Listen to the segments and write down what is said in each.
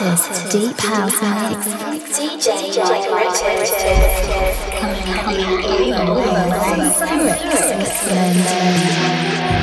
Rotus Deep House Mix. DJ Mike coming at you the way.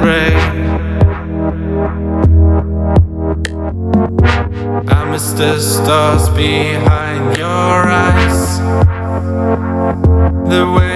Gray. I miss the stars behind your eyes, the way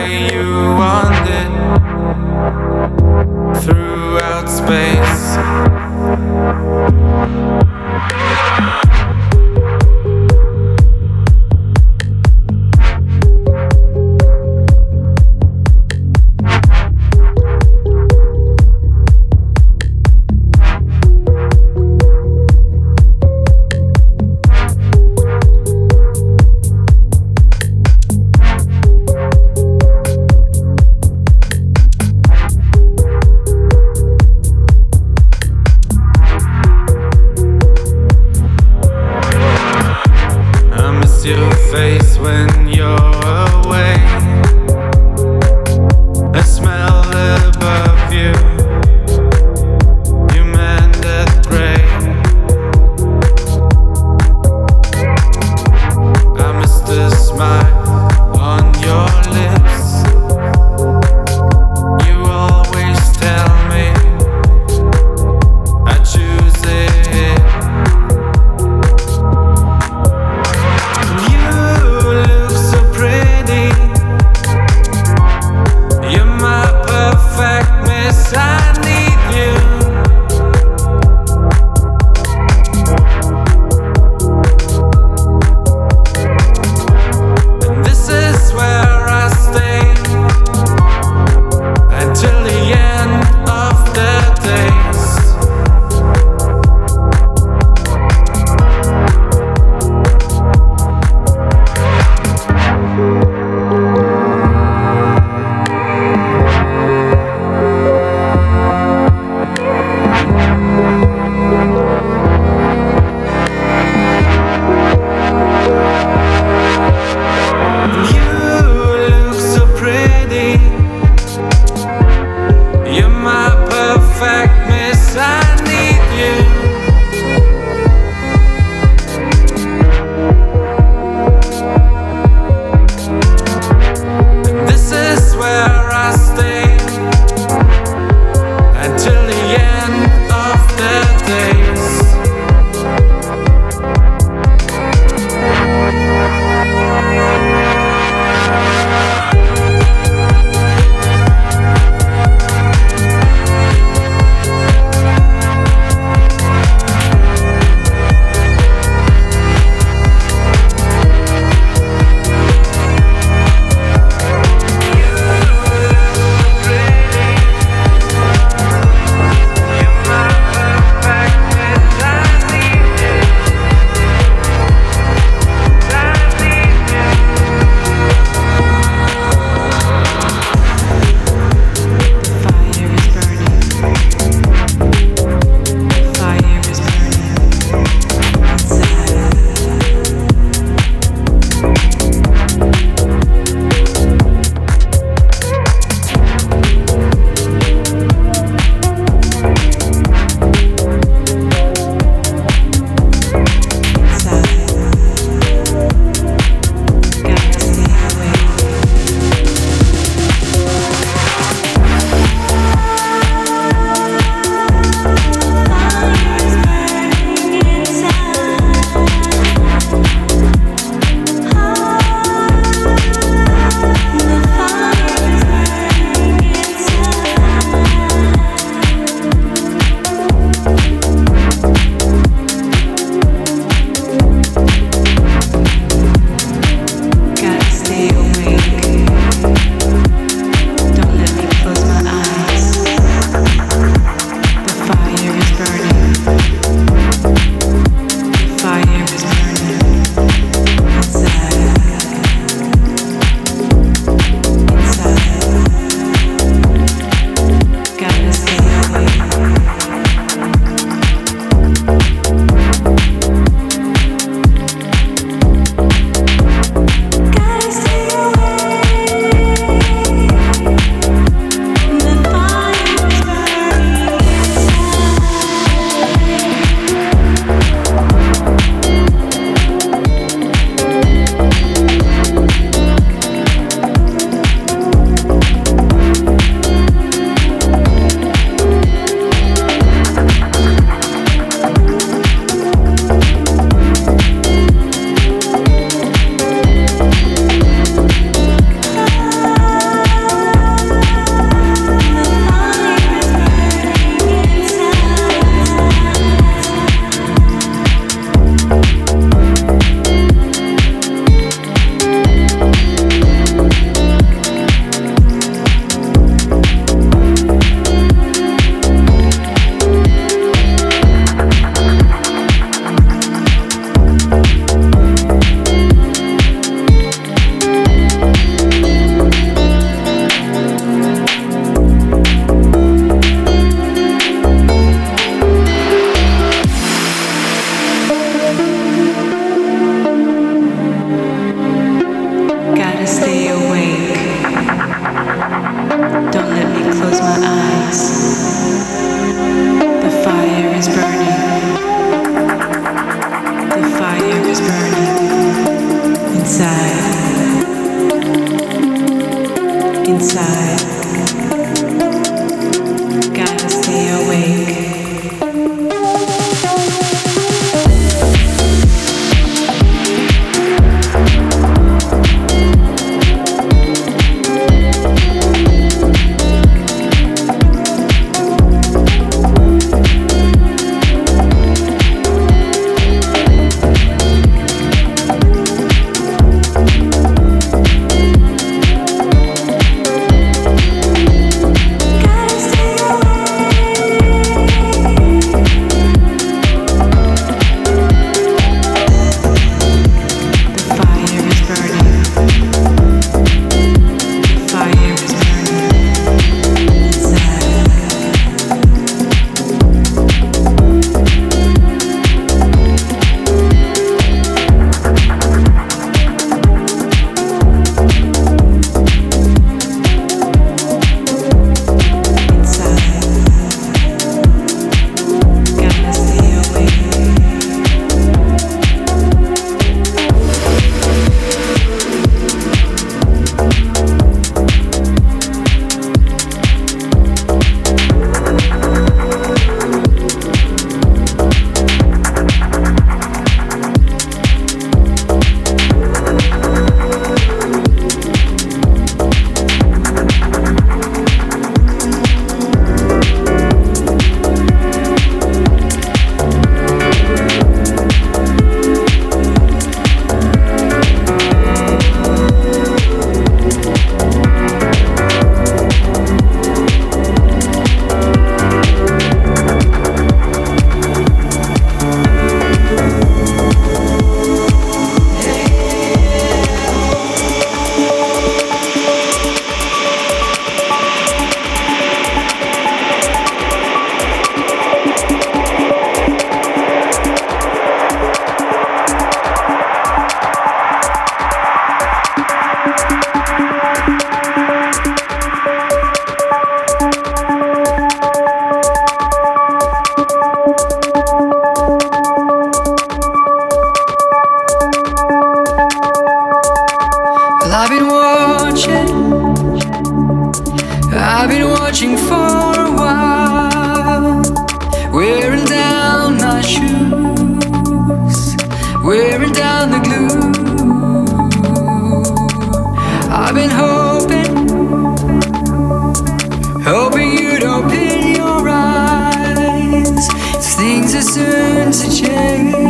You